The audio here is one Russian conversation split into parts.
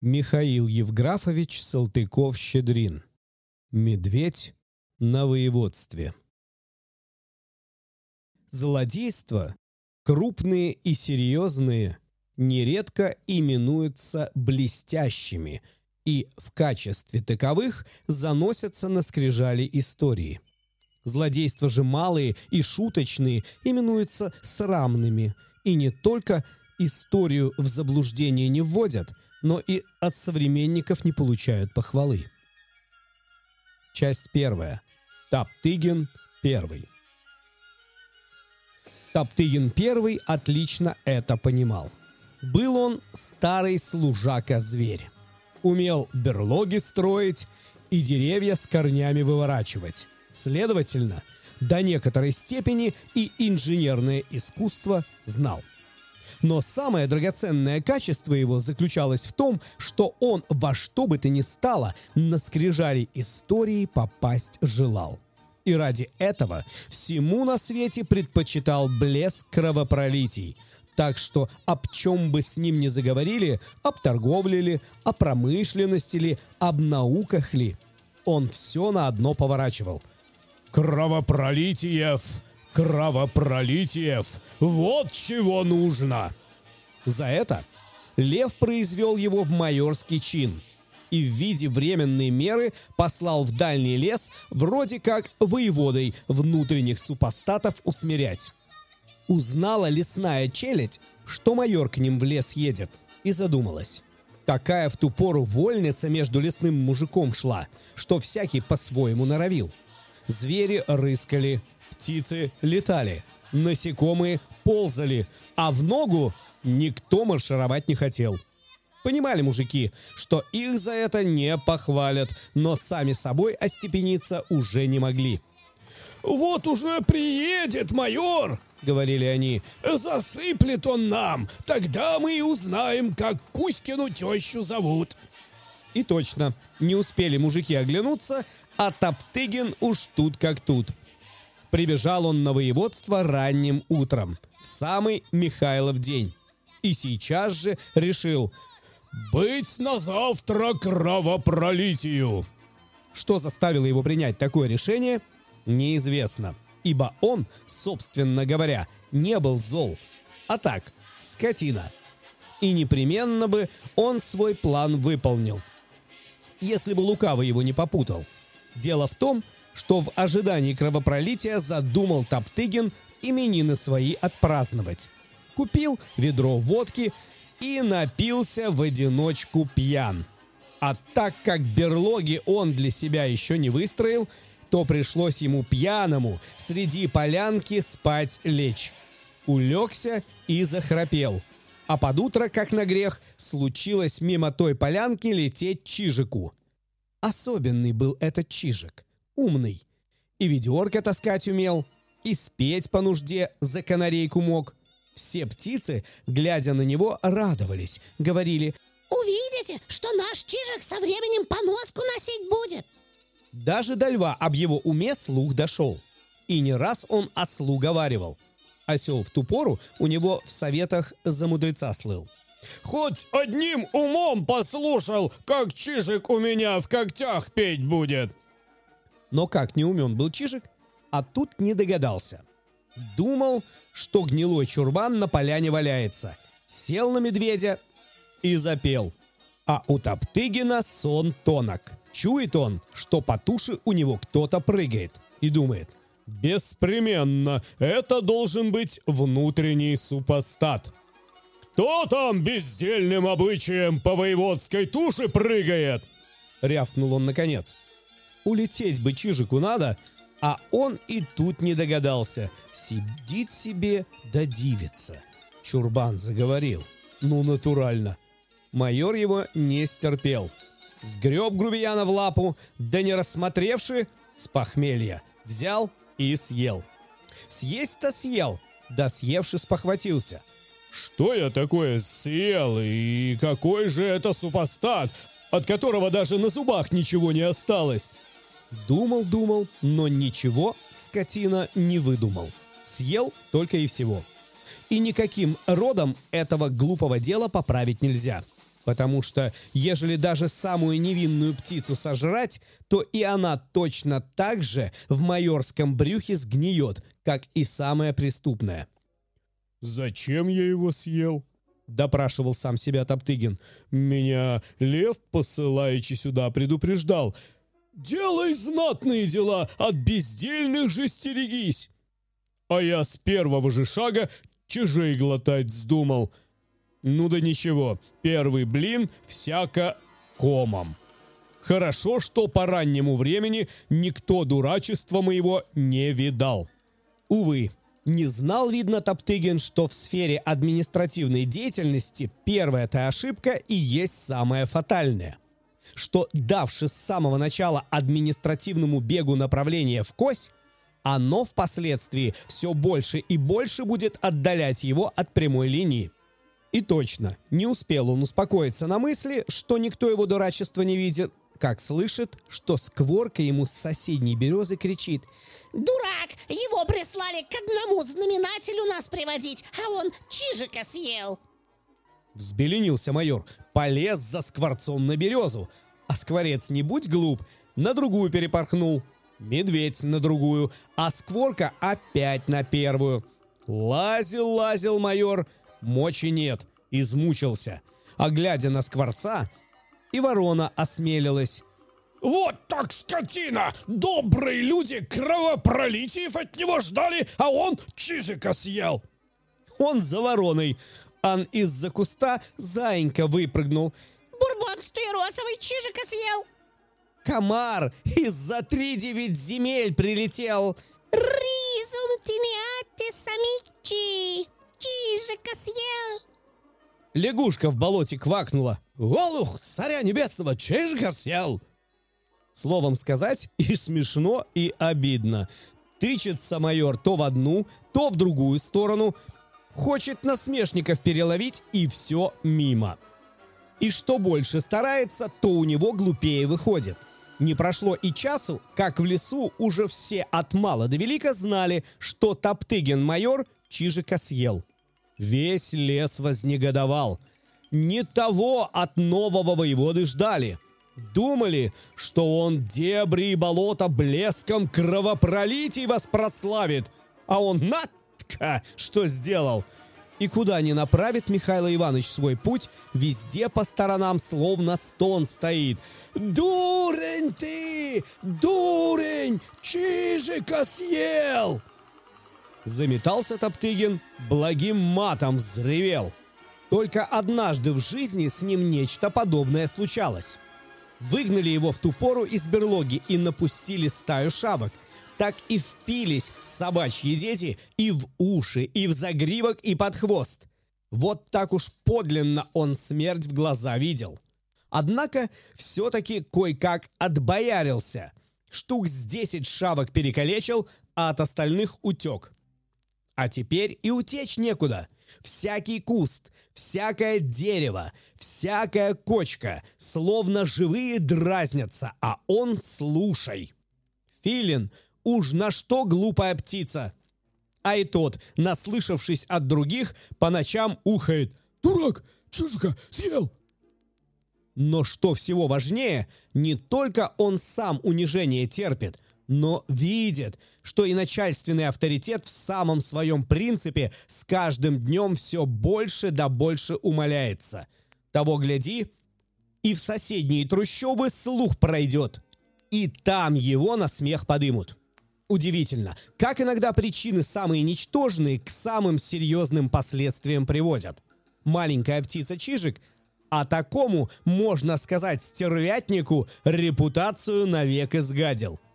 Михаил Евграфович Салтыков-Щедрин. Медведь на воеводстве. Злодейства, крупные и серьезные, нередко именуются блестящими и в качестве таковых заносятся на скрижали истории. Злодейства же малые и шуточные именуются срамными и не только историю в заблуждение не вводят, но и от современников не получают похвалы. Часть первая. Таптыгин первый. Топтыгин первый отлично это понимал. Был он старый служака-зверь. Умел берлоги строить и деревья с корнями выворачивать. Следовательно, до некоторой степени и инженерное искусство знал. Но самое драгоценное качество его заключалось в том, что он во что бы то ни стало на скрижали истории попасть желал и ради этого всему на свете предпочитал блеск кровопролитий. Так что об чем бы с ним ни заговорили, об торговле ли, о промышленности ли, об науках ли, он все на одно поворачивал. «Кровопролитиев! Кровопролитиев! Вот чего нужно!» За это Лев произвел его в майорский чин – и в виде временной меры послал в дальний лес вроде как воеводой внутренних супостатов усмирять. Узнала лесная челядь, что майор к ним в лес едет, и задумалась. Такая в ту пору вольница между лесным мужиком шла, что всякий по-своему норовил. Звери рыскали, птицы летали, насекомые ползали, а в ногу никто маршировать не хотел. Понимали мужики, что их за это не похвалят, но сами собой остепениться уже не могли. «Вот уже приедет майор!» — говорили они. «Засыплет он нам, тогда мы и узнаем, как Кузькину тещу зовут». И точно, не успели мужики оглянуться, а Топтыгин уж тут как тут. Прибежал он на воеводство ранним утром, в самый Михайлов день. И сейчас же решил — «Быть на завтра кровопролитию!» Что заставило его принять такое решение, неизвестно, ибо он, собственно говоря, не был зол, а так, скотина. И непременно бы он свой план выполнил, если бы лукаво его не попутал. Дело в том, что в ожидании кровопролития задумал Топтыгин именины свои отпраздновать. Купил ведро водки и напился в одиночку пьян. А так как берлоги он для себя еще не выстроил, то пришлось ему пьяному среди полянки спать лечь. Улегся и захрапел. А под утро, как на грех, случилось мимо той полянки лететь чижику. Особенный был этот чижик, умный. И ведерко таскать умел, и спеть по нужде за канарейку мог. Все птицы, глядя на него, радовались, говорили «Увидите, что наш чижик со временем поноску носить будет!» Даже до льва об его уме слух дошел. И не раз он ослу говаривал. Осел в ту пору у него в советах за мудреца слыл. «Хоть одним умом послушал, как чижик у меня в когтях петь будет!» Но как не умен был чижик, а тут не догадался. Думал, что гнилой чурбан на поляне валяется. Сел на медведя и запел. А у Топтыгина сон тонок. Чует он, что по туше у него кто-то прыгает. И думает, беспременно, это должен быть внутренний супостат. «Кто там бездельным обычаем по воеводской туше прыгает?» Рявкнул он наконец. Улететь бы Чижику надо, а он и тут не догадался. Сидит себе да дивится. Чурбан заговорил. Ну, натурально. Майор его не стерпел. Сгреб грубияна в лапу, да не рассмотревши, с похмелья. Взял и съел. Съесть-то съел, да съевши спохватился. Что я такое съел, и какой же это супостат, от которого даже на зубах ничего не осталось? Думал-думал, но ничего скотина не выдумал. Съел только и всего. И никаким родом этого глупого дела поправить нельзя. Потому что, ежели даже самую невинную птицу сожрать, то и она точно так же в майорском брюхе сгниет, как и самая преступная. «Зачем я его съел?» — допрашивал сам себя Топтыгин. «Меня лев, посылаючи сюда, предупреждал. Делай знатные дела, от бездельных же стерегись!» А я с первого же шага чужей глотать вздумал — ну да ничего, первый блин всяко комом. Хорошо, что по раннему времени никто дурачества моего не видал. Увы, не знал, видно, Топтыгин, что в сфере административной деятельности первая-то ошибка и есть самая фатальная. Что, давши с самого начала административному бегу направление в кось, оно впоследствии все больше и больше будет отдалять его от прямой линии. И точно, не успел он успокоиться на мысли, что никто его дурачества не видит, как слышит, что скворка ему с соседней березы кричит «Дурак! Его прислали к одному знаменателю нас приводить, а он чижика съел!» Взбеленился майор, полез за скворцом на березу, а скворец, не будь глуп, на другую перепорхнул, медведь на другую, а скворка опять на первую. Лазил-лазил майор — Мочи нет, измучился. А глядя на скворца, и ворона осмелилась. «Вот так скотина! Добрые люди кровопролитиев от него ждали, а он чижика съел!» Он за вороной, ан из-за куста заинька выпрыгнул. «Бурбон стуеросовый чижика съел!» Комар из-за три девять земель прилетел. «Ризум тинеати самичи!» Чижика съел!» Лягушка в болоте квакнула. «Олух, царя небесного, чижика съел!» Словом сказать, и смешно, и обидно. Тычется майор то в одну, то в другую сторону. Хочет насмешников переловить, и все мимо. И что больше старается, то у него глупее выходит. Не прошло и часу, как в лесу уже все от мала до велика знали, что Топтыгин-майор Чижика съел. Весь лес вознегодовал. Не того от нового воеводы ждали. Думали, что он дебри и болота блеском кровопролитий вас прославит. А он натка что сделал. И куда ни направит Михаил Иванович свой путь, везде по сторонам словно стон стоит. «Дурень ты! Дурень! Чижика съел!» Заметался Топтыгин, благим матом взревел. Только однажды в жизни с ним нечто подобное случалось. Выгнали его в ту пору из берлоги и напустили стаю шавок. Так и впились собачьи дети и в уши, и в загривок, и под хвост. Вот так уж подлинно он смерть в глаза видел. Однако все-таки кое-как отбоярился. Штук с десять шавок перекалечил, а от остальных утек. А теперь и утечь некуда. Всякий куст, всякое дерево, всякая кочка, словно живые дразнятся, а он слушай. Филин, уж на что глупая птица. А и тот, наслышавшись от других, по ночам ухает. «Дурак, чужика, съел!» Но что всего важнее, не только он сам унижение терпит – но видит, что и начальственный авторитет в самом своем принципе с каждым днем все больше да больше умаляется. Того гляди, и в соседние трущобы слух пройдет, и там его на смех подымут. Удивительно, как иногда причины самые ничтожные к самым серьезным последствиям приводят. Маленькая птица Чижик, а такому, можно сказать, стервятнику репутацию навек изгадил –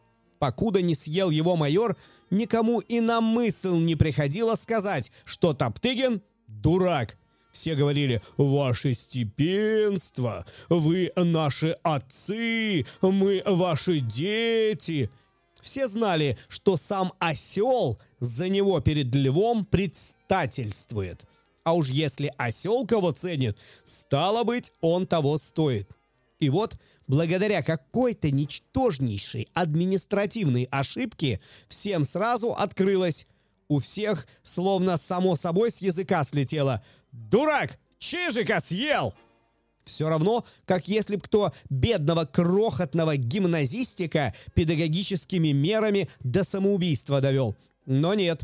Покуда не съел его майор, никому и на мысль не приходило сказать, что Топтыгин – дурак. Все говорили «Ваше степенство, вы наши отцы, мы ваши дети». Все знали, что сам осел за него перед львом предстательствует. А уж если осел кого ценит, стало быть, он того стоит. И вот – благодаря какой-то ничтожнейшей административной ошибке всем сразу открылось. У всех словно само собой с языка слетело. «Дурак! Чижика съел!» Все равно, как если б кто бедного крохотного гимназистика педагогическими мерами до самоубийства довел. Но нет.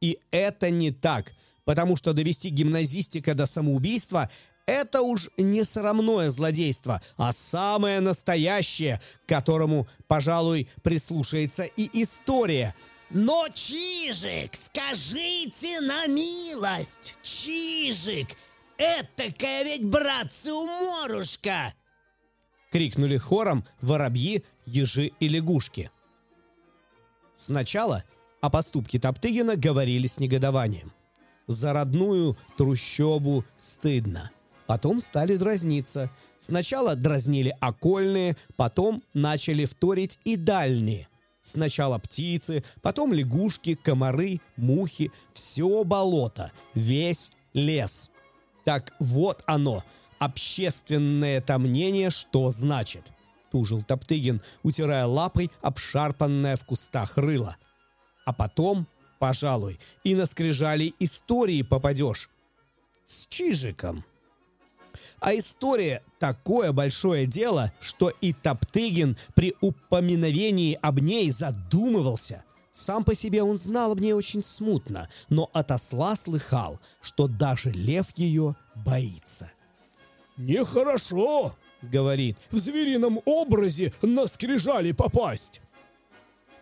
И это не так. Потому что довести гимназистика до самоубийства это уж не срамное злодейство, а самое настоящее, к которому, пожалуй, прислушается и история. Но, Чижик, скажите на милость, Чижик, Этакая ведь, братцы, уморушка!» Крикнули хором воробьи, ежи и лягушки. Сначала о поступке Топтыгина говорили с негодованием. За родную трущобу стыдно. Потом стали дразниться. Сначала дразнили окольные, потом начали вторить и дальние. Сначала птицы, потом лягушки, комары, мухи, все болото, весь лес. Так вот оно, общественное это мнение, что значит. Тужил Топтыгин, утирая лапой обшарпанное в кустах рыло. А потом, пожалуй, и на скрижали истории попадешь. С Чижиком. А история — такое большое дело, что и Топтыгин при упоминовении об ней задумывался — сам по себе он знал об ней очень смутно, но от осла слыхал, что даже лев ее боится. «Нехорошо», — говорит, — «в зверином образе на скрижали попасть».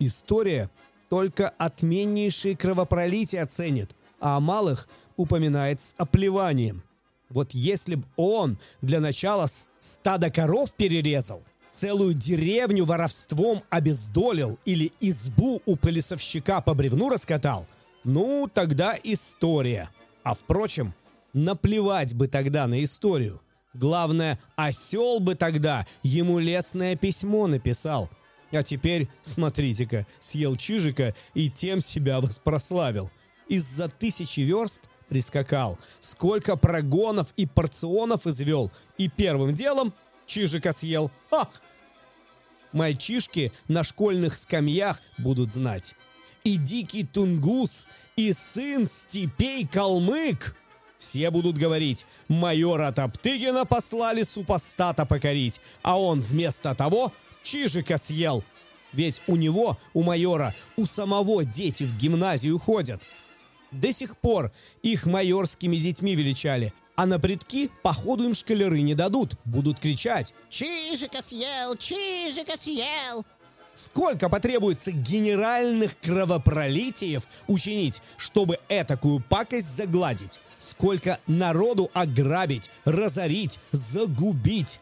История только отменнейшие кровопролития ценит, а о малых упоминает с оплеванием. Вот если б он для начала стадо коров перерезал, целую деревню воровством обездолил или избу у пылесовщика по бревну раскатал, ну, тогда история. А впрочем, наплевать бы тогда на историю. Главное, осел бы тогда ему лесное письмо написал. А теперь, смотрите-ка, съел чижика и тем себя воспрославил. Из-за тысячи верст прискакал. Сколько прогонов и порционов извел. И первым делом чижика съел. Ах! Мальчишки на школьных скамьях будут знать. И дикий тунгус, и сын степей калмык. Все будут говорить, майора Топтыгина послали супостата покорить, а он вместо того чижика съел. Ведь у него, у майора, у самого дети в гимназию ходят. До сих пор их майорскими детьми величали, а на предки, походу, им шкалеры не дадут. Будут кричать «Чижика съел! Чижика съел!» Сколько потребуется генеральных кровопролитиев учинить, чтобы этакую пакость загладить? Сколько народу ограбить, разорить, загубить?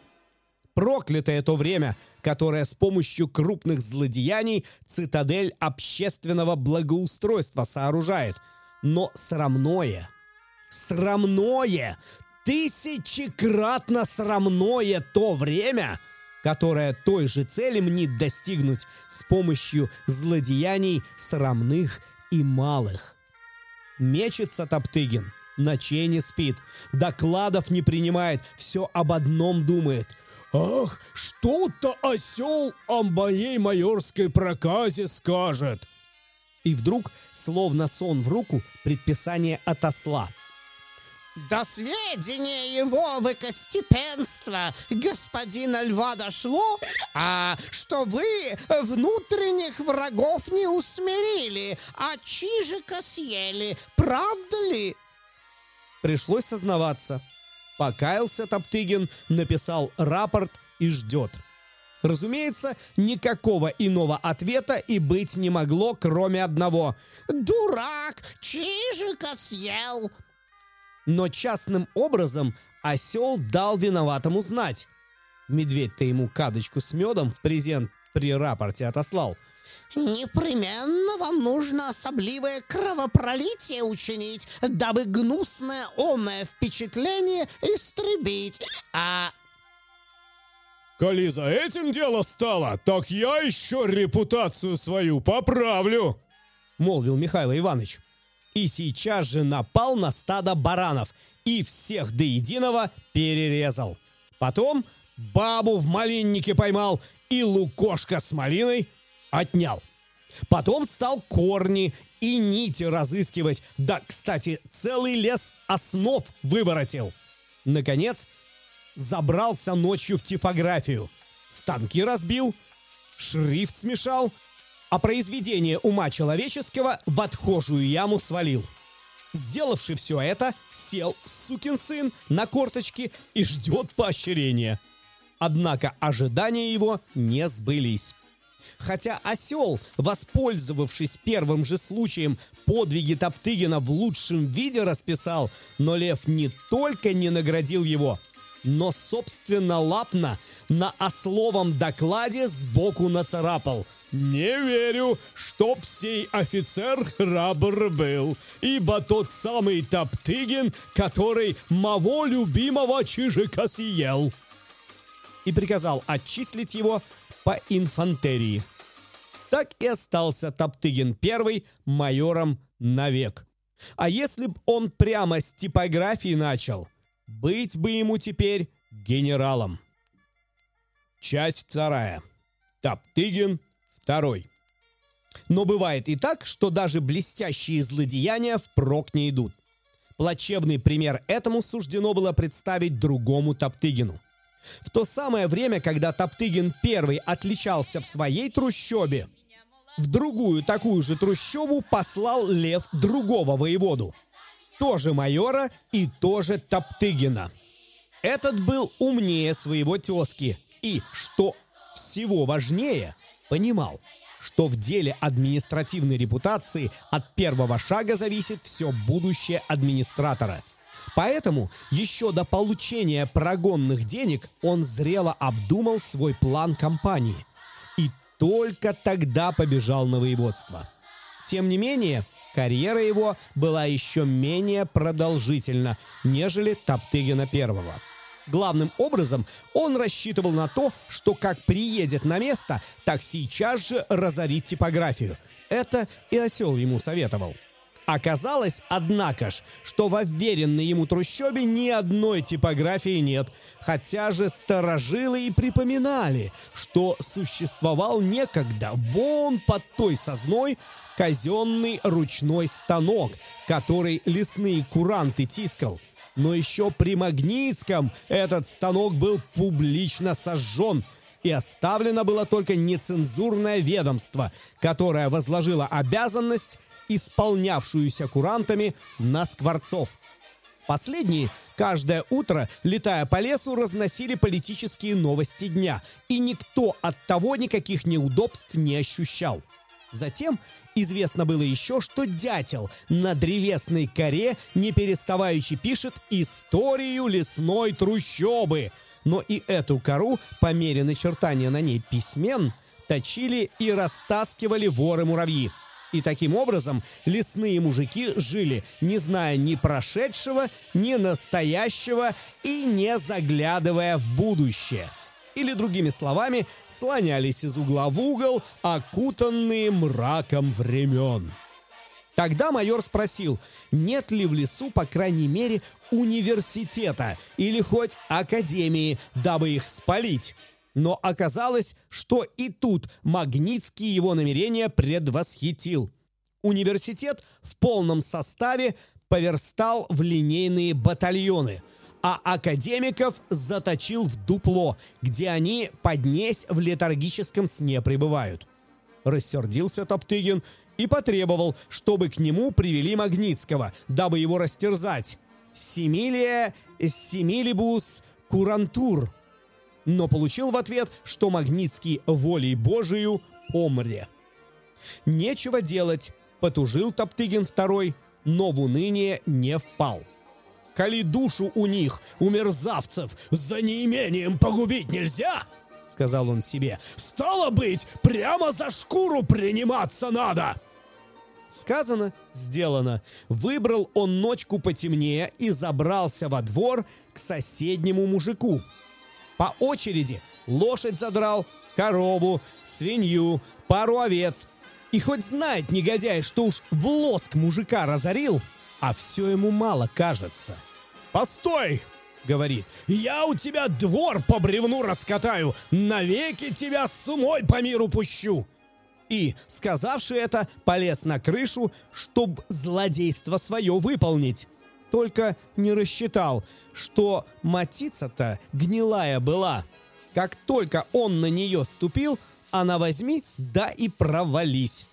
Проклятое то время, которое с помощью крупных злодеяний цитадель общественного благоустройства сооружает. Но срамное – срамное, тысячекратно срамное то время, которое той же цели мнит достигнуть с помощью злодеяний срамных и малых. Мечется Топтыгин, ночей не спит, докладов не принимает, все об одном думает. «Ах, что-то осел о моей майорской проказе скажет!» И вдруг, словно сон в руку, предписание отосла – до сведения его выкостепенства господина льва дошло, а что вы внутренних врагов не усмирили, а чижика съели. Правда ли? Пришлось сознаваться. Покаялся Топтыгин, написал рапорт и ждет. Разумеется, никакого иного ответа и быть не могло, кроме одного. «Дурак! Чижика съел!» Но частным образом осел дал виноватому знать. Медведь-то ему кадочку с медом в презент при рапорте отослал. «Непременно вам нужно особливое кровопролитие учинить, дабы гнусное омное впечатление истребить, а...» «Коли за этим дело стало, так я еще репутацию свою поправлю!» — молвил Михаил Иванович и сейчас же напал на стадо баранов и всех до единого перерезал. Потом бабу в малиннике поймал и лукошка с малиной отнял. Потом стал корни и нити разыскивать, да, кстати, целый лес основ выворотил. Наконец, забрался ночью в типографию. Станки разбил, шрифт смешал, а произведение ума человеческого в отхожую яму свалил. Сделавший все это, сел сукин сын на корточки и ждет поощрения. Однако ожидания его не сбылись. Хотя осел, воспользовавшись первым же случаем, подвиги Топтыгина в лучшем виде расписал, но лев не только не наградил его, но собственно лапно на ословом докладе сбоку нацарапал. «Не верю, чтоб сей офицер храбр был, ибо тот самый Топтыгин, который моего любимого Чижика съел» и приказал отчислить его по инфантерии. Так и остался Топтыгин первый майором навек. А если б он прямо с типографии начал, быть бы ему теперь генералом. Часть вторая. Топтыгин второй. Но бывает и так, что даже блестящие злодеяния впрок не идут. Плачевный пример этому суждено было представить другому Топтыгину – в то самое время, когда Топтыгин первый отличался в своей трущобе, в другую такую же трущобу послал Лев другого воеводу. Тоже майора и тоже Топтыгина. Этот был умнее своего тезки и, что всего важнее, понимал, что в деле административной репутации от первого шага зависит все будущее администратора – Поэтому еще до получения прогонных денег он зрело обдумал свой план кампании. И только тогда побежал на воеводство. Тем не менее, карьера его была еще менее продолжительна, нежели Топтыгина первого. Главным образом он рассчитывал на то, что как приедет на место, так сейчас же разорит типографию. Это и осел ему советовал. Оказалось, однако ж, что в уверенной ему трущобе ни одной типографии нет, хотя же сторожилы и припоминали, что существовал некогда вон под той созной казенный ручной станок, который лесные куранты тискал. Но еще при Магнитском этот станок был публично сожжен – и оставлено было только нецензурное ведомство, которое возложило обязанность исполнявшуюся курантами на скворцов. Последние каждое утро, летая по лесу, разносили политические новости дня, и никто от того никаких неудобств не ощущал. Затем известно было еще, что дятел на древесной коре не переставаючи пишет историю лесной трущобы. Но и эту кору, по мере начертания на ней письмен, точили и растаскивали воры-муравьи. И таким образом лесные мужики жили, не зная ни прошедшего, ни настоящего и не заглядывая в будущее. Или, другими словами, слонялись из угла в угол, окутанные мраком времен. Тогда майор спросил, нет ли в лесу, по крайней мере, университета или хоть академии, дабы их спалить. Но оказалось, что и тут Магнитский его намерение предвосхитил. Университет в полном составе поверстал в линейные батальоны, а академиков заточил в дупло, где они поднесь в летаргическом сне пребывают. Рассердился Топтыгин и потребовал, чтобы к нему привели Магнитского, дабы его растерзать. Семилия, Семилибус, Курантур – но получил в ответ, что Магнитский волей Божию помре. Нечего делать, потужил Топтыгин второй, но в уныние не впал. Коли душу у них, у мерзавцев, за неимением погубить нельзя, — сказал он себе. «Стало быть, прямо за шкуру приниматься надо!» Сказано, сделано. Выбрал он ночку потемнее и забрался во двор к соседнему мужику, по очереди лошадь задрал, корову, свинью, пару овец. И хоть знает негодяй, что уж в лоск мужика разорил, а все ему мало кажется. «Постой!» — говорит. «Я у тебя двор по бревну раскатаю, навеки тебя с умой по миру пущу!» И, сказавши это, полез на крышу, чтоб злодейство свое выполнить. Только не рассчитал, что матица-то гнилая была. Как только он на нее ступил, она возьми, да и провались.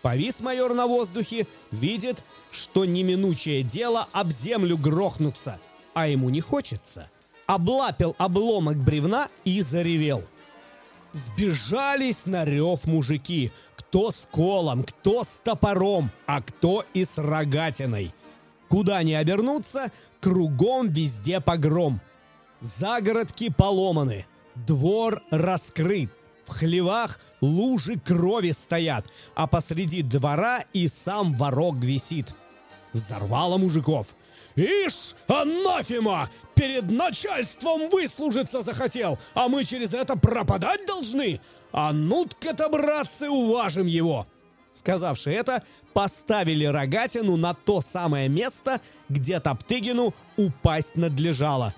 Повис майор на воздухе, видит, что неминучее дело об землю грохнуться, а ему не хочется. Облапил обломок бревна и заревел. Сбежались на рев мужики, кто с колом, кто с топором, а кто и с рогатиной. Куда ни обернуться, кругом везде погром. Загородки поломаны, двор раскрыт, в хлевах лужи крови стоят, а посреди двора и сам ворог висит. Взорвало мужиков. «Ишь, анафема! Перед начальством выслужиться захотел, а мы через это пропадать должны! А ну-ка-то, братцы, уважим его!» Сказавши это, поставили рогатину на то самое место, где Топтыгину упасть надлежало.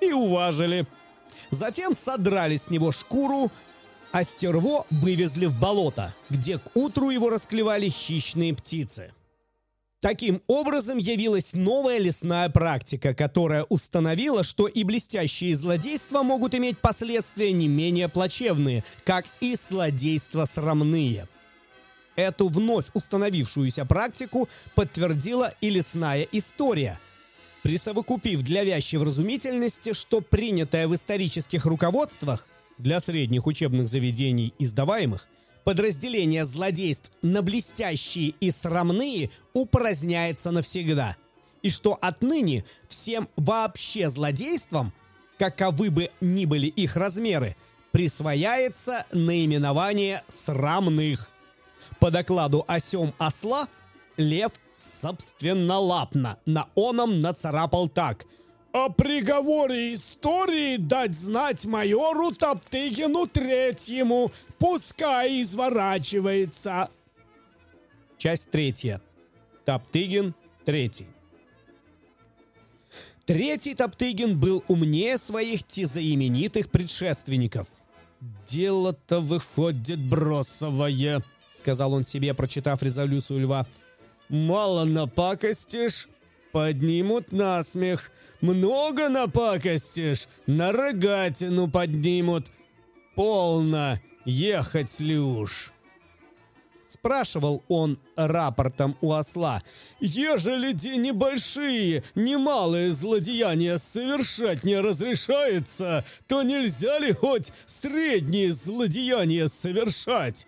И уважили. Затем содрали с него шкуру, а стерво вывезли в болото, где к утру его расклевали хищные птицы. Таким образом явилась новая лесная практика, которая установила, что и блестящие злодейства могут иметь последствия не менее плачевные, как и злодейства срамные. Эту вновь установившуюся практику подтвердила и лесная история – присовокупив для вящей вразумительности, что принятое в исторических руководствах для средних учебных заведений издаваемых, подразделение злодейств на блестящие и срамные упраздняется навсегда, и что отныне всем вообще злодействам, каковы бы ни были их размеры, присвояется наименование срамных. По докладу о сём осла, лев собственнолапно на оном нацарапал так – о приговоре истории дать знать майору Топтыгину Третьему. Пускай изворачивается. Часть третья. Топтыгин Третий. Третий Топтыгин был умнее своих тезаименитых предшественников. «Дело-то выходит бросовое», — сказал он себе, прочитав резолюцию льва. «Мало напакостишь, поднимут насмех. Много напакостишь, на рогатину поднимут. Полно, ехать ли уж?» Спрашивал он рапортом у осла. «Ежели де небольшие, немалые злодеяния совершать не разрешается, то нельзя ли хоть средние злодеяния совершать?»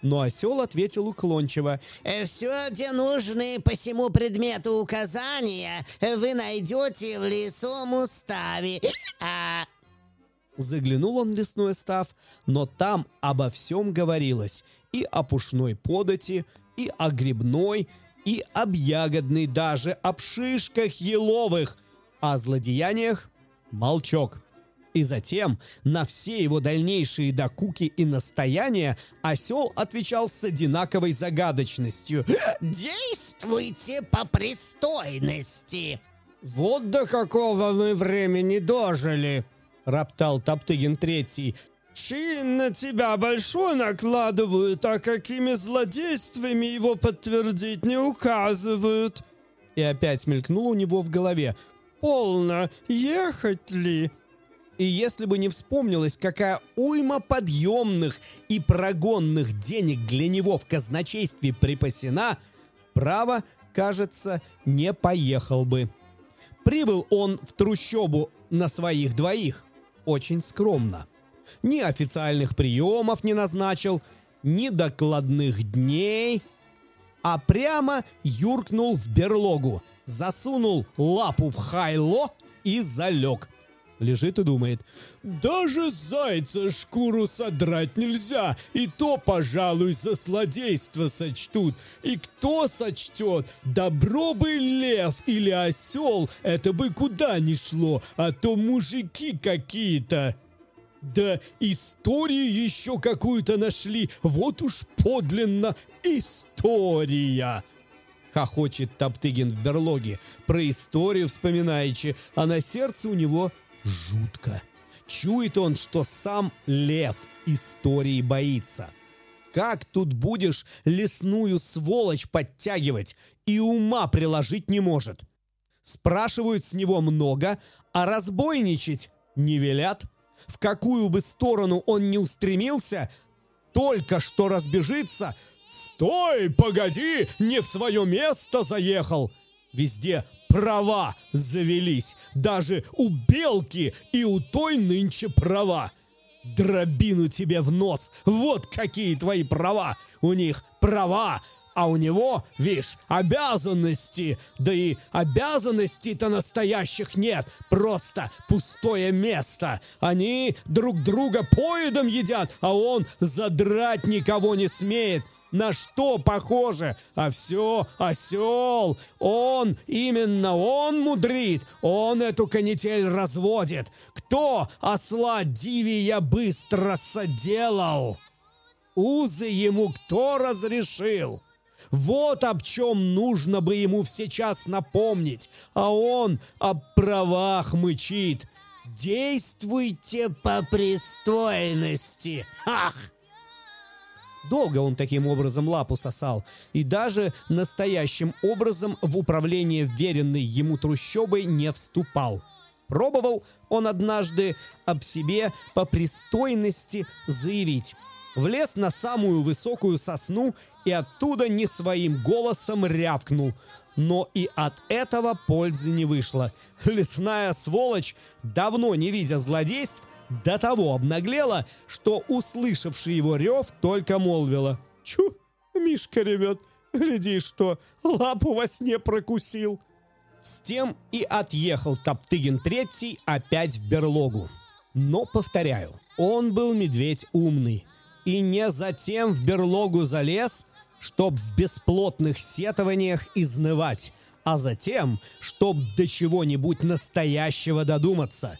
Но осел ответил уклончиво. «Э, «Все, где нужны по всему предмету указания, вы найдете в лесом уставе. А...» Заглянул он в лесной став, но там обо всем говорилось. И о пушной подати, и о грибной, и об ягодной, даже об шишках еловых. О злодеяниях — молчок. И затем на все его дальнейшие докуки и настояния осел отвечал с одинаковой загадочностью. «Действуйте по пристойности!» «Вот до какого мы времени дожили!» — роптал Топтыгин Третий. «Чин на тебя большой накладывают, а какими злодействами его подтвердить не указывают!» И опять мелькнул у него в голове. «Полно, ехать ли?» И если бы не вспомнилось, какая уйма подъемных и прогонных денег для него в казначействе припасена, право, кажется, не поехал бы. Прибыл он в трущобу на своих двоих. Очень скромно. Ни официальных приемов не назначил, ни докладных дней, а прямо юркнул в берлогу, засунул лапу в хайло и залег – Лежит и думает. «Даже зайца шкуру содрать нельзя, и то, пожалуй, за злодейство сочтут. И кто сочтет? Добро бы лев или осел, это бы куда ни шло, а то мужики какие-то». Да историю еще какую-то нашли, вот уж подлинно история. Хохочет Топтыгин в берлоге, про историю вспоминаючи, а на сердце у него жутко. Чует он, что сам лев истории боится. Как тут будешь лесную сволочь подтягивать и ума приложить не может? Спрашивают с него много, а разбойничать не велят. В какую бы сторону он ни устремился, только что разбежится. «Стой, погоди, не в свое место заехал!» Везде права завелись. Даже у белки и у той нынче права. Дробину тебе в нос. Вот какие твои права. У них права, а у него, видишь, обязанности. Да и обязанностей-то настоящих нет. Просто пустое место. Они друг друга поедом едят, а он задрать никого не смеет. На что похоже? А все осел. Он, именно он мудрит. Он эту канитель разводит. Кто осла дивия быстро соделал? Узы ему кто разрешил? Вот об чем нужно бы ему сейчас напомнить, а он о правах мычит. Действуйте по пристойности. Ах! Долго он таким образом лапу сосал, и даже настоящим образом в управление веренной ему трущобой не вступал. Пробовал он однажды об себе по пристойности заявить влез на самую высокую сосну и оттуда не своим голосом рявкнул. Но и от этого пользы не вышло. Лесная сволочь, давно не видя злодейств, до того обнаглела, что, услышавший его рев, только молвила. «Чу, Мишка ревет, гляди, что лапу во сне прокусил». С тем и отъехал Топтыгин Третий опять в берлогу. Но, повторяю, он был медведь умный – и не затем в берлогу залез, чтоб в бесплотных сетованиях изнывать, а затем, чтоб до чего-нибудь настоящего додуматься.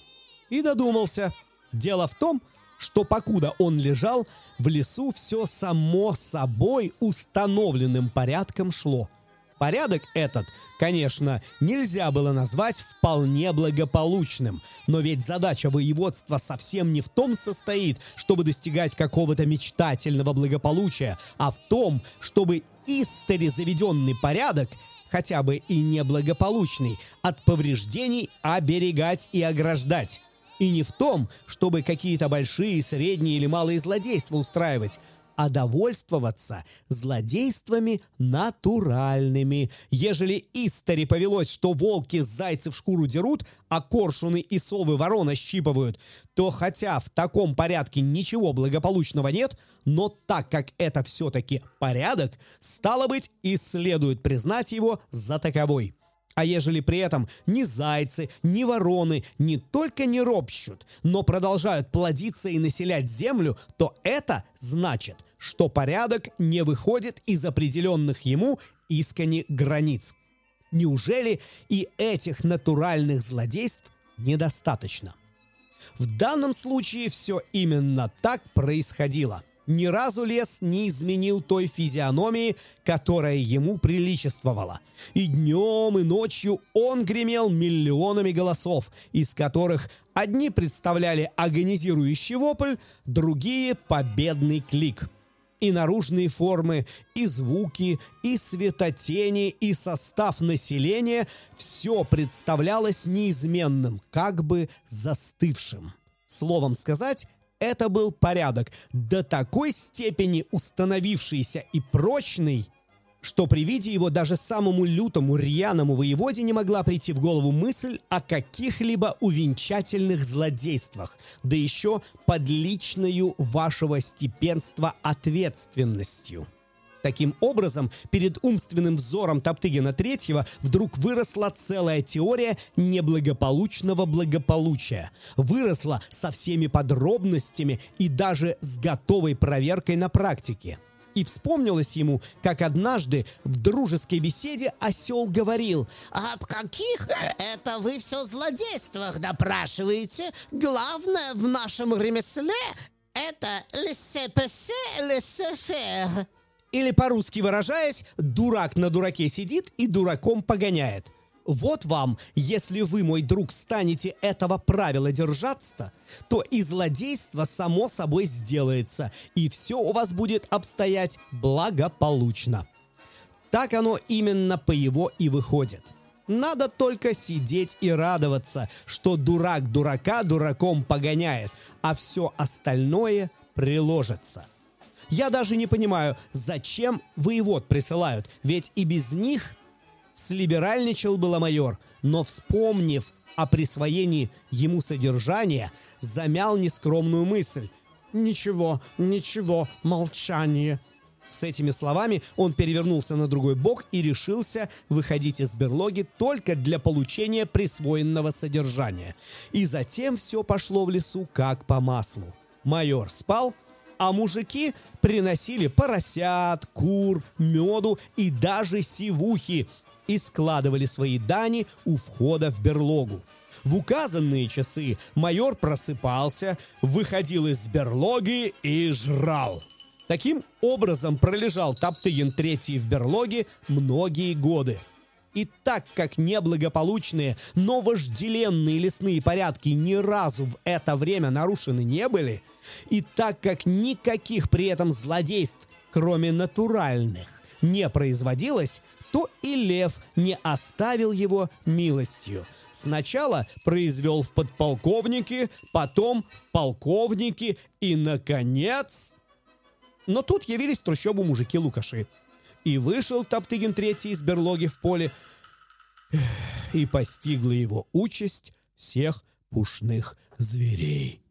И додумался. Дело в том, что покуда он лежал, в лесу все само собой установленным порядком шло – Порядок этот, конечно, нельзя было назвать вполне благополучным, но ведь задача воеводства совсем не в том состоит, чтобы достигать какого-то мечтательного благополучия, а в том, чтобы истори заведенный порядок хотя бы и неблагополучный, от повреждений оберегать и ограждать. И не в том, чтобы какие-то большие, средние или малые злодейства устраивать, а довольствоваться злодействами натуральными. Ежели истори повелось, что волки зайцев шкуру дерут, а коршуны и совы ворона щипывают, то хотя в таком порядке ничего благополучного нет, но так как это все-таки порядок, стало быть, и следует признать его за таковой. А ежели при этом ни зайцы, ни вороны не только не ропщут, но продолжают плодиться и населять землю, то это значит, что порядок не выходит из определенных ему искренне границ. Неужели и этих натуральных злодейств недостаточно? В данном случае все именно так происходило. Ни разу лес не изменил той физиономии, которая ему приличествовала. И днем, и ночью он гремел миллионами голосов, из которых одни представляли агонизирующий вопль, другие — победный клик — и наружные формы, и звуки, и светотени, и состав населения – все представлялось неизменным, как бы застывшим. Словом сказать, это был порядок, до такой степени установившийся и прочный – что при виде его даже самому лютому рьяному воеводе не могла прийти в голову мысль о каких-либо увенчательных злодействах, да еще под личную вашего степенства ответственностью. Таким образом, перед умственным взором Топтыгина Третьего вдруг выросла целая теория неблагополучного благополучия. Выросла со всеми подробностями и даже с готовой проверкой на практике – и вспомнилось ему, как однажды в дружеской беседе осел говорил «Об каких это вы все злодействах допрашиваете? Главное в нашем ремесле — это «laissez-passer, laissez-faire». Или по-русски выражаясь, дурак на дураке сидит и дураком погоняет – вот вам, если вы, мой друг, станете этого правила держаться, то и злодейство само собой сделается, и все у вас будет обстоять благополучно. Так оно именно по его и выходит. Надо только сидеть и радоваться, что дурак дурака дураком погоняет, а все остальное приложится. Я даже не понимаю, зачем воевод присылают, ведь и без них слиберальничал было майор, но вспомнив о присвоении ему содержания, замял нескромную мысль. «Ничего, ничего, молчание». С этими словами он перевернулся на другой бок и решился выходить из берлоги только для получения присвоенного содержания. И затем все пошло в лесу как по маслу. Майор спал, а мужики приносили поросят, кур, меду и даже сивухи и складывали свои дани у входа в берлогу. В указанные часы майор просыпался, выходил из берлоги и жрал. Таким образом пролежал Топтыгин третий в берлоге многие годы. И так как неблагополучные, но вожделенные лесные порядки ни разу в это время нарушены не были, и так как никаких при этом злодейств, кроме натуральных, не производилось, то и лев не оставил его милостью. Сначала произвел в подполковники, потом в полковники и, наконец... Но тут явились трущобу мужики-лукаши. И вышел Топтыгин Третий из берлоги в поле, и постигла его участь всех пушных зверей.